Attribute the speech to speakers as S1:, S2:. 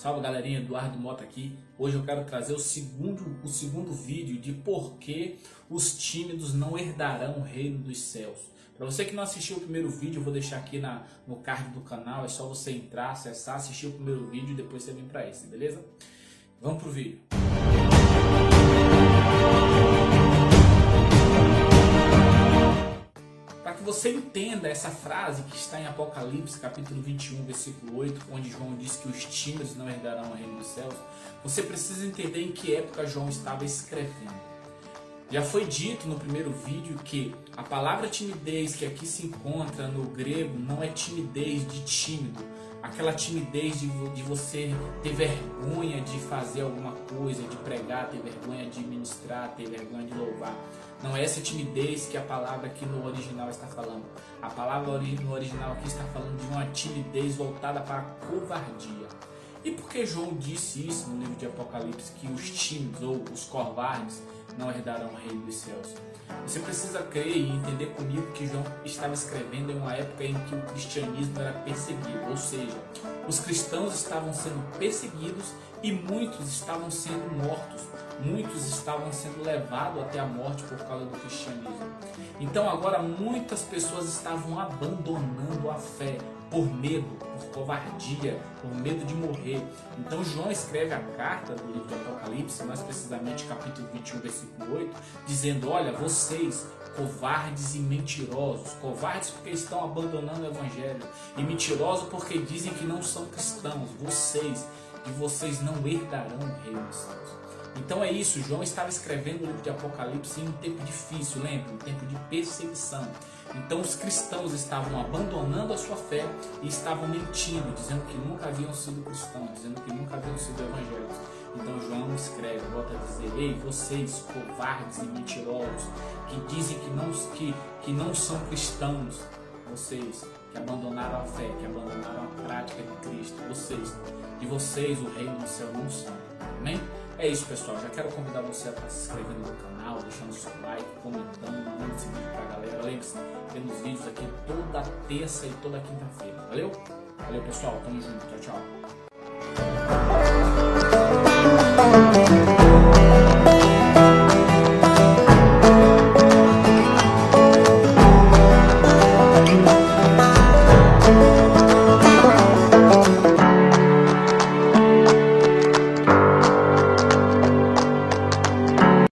S1: Salve galerinha, Eduardo Mota aqui. Hoje eu quero trazer o segundo, o segundo vídeo de por que os tímidos não herdarão o reino dos céus. Para você que não assistiu o primeiro vídeo, eu vou deixar aqui na, no card do canal. É só você entrar, acessar, assistir o primeiro vídeo e depois você vem para esse, beleza? Vamos pro vídeo. Que você entenda essa frase que está em Apocalipse, capítulo 21, versículo 8, onde João diz que os tímidos não herdarão o reino dos céus, você precisa entender em que época João estava escrevendo. Já foi dito no primeiro vídeo que a palavra timidez que aqui se encontra no grego não é timidez de tímido, aquela timidez de, de você ter vergonha de fazer alguma coisa, de pregar, ter vergonha de ministrar, ter vergonha de louvar. Não é essa timidez que a palavra aqui no original está falando. A palavra no original aqui está falando de uma timidez voltada para a covardia. E por que João disse isso no livro de Apocalipse, que os tímidos ou os covardes não herdarão o reino dos céus? Você precisa crer e entender comigo que João estava escrevendo em uma época em que o cristianismo era perseguido, ou seja, os cristãos estavam sendo perseguidos e muitos estavam sendo mortos, muitos estavam sendo levados até a morte por causa do cristianismo. Então agora muitas pessoas estavam abandonando a fé por medo, por covardia, por medo de morrer. Então João escreve a carta do livro do Apocalipse, mais precisamente capítulo 21, versículo 8, dizendo: Olha, vocês, covardes e mentirosos, covardes porque estão abandonando o evangelho, e mentirosos porque dizem que não são cristãos, vocês, e vocês não herdarão o reino dos céus. Então é isso, João estava escrevendo o livro de Apocalipse em um tempo difícil, lembra? Um tempo de perseguição. Então os cristãos estavam abandonando a sua fé e estavam mentindo, dizendo que nunca haviam sido cristãos, dizendo que nunca haviam sido evangélicos. Então João escreve, volta a dizer, ei, vocês, covardes e mentirosos, que dizem que não, que, que não são cristãos, vocês que abandonaram a fé, que abandonaram a prática de Cristo, vocês, de vocês o reino do céu não são. Amém? É isso, pessoal. Já quero convidar você a se inscrever no canal, deixando seu like, comentando, mandando esse vídeo pra galera. Lembre-se, temos vídeos aqui toda terça e toda quinta-feira. Valeu? Valeu, pessoal. Tamo junto. Tchau, tchau.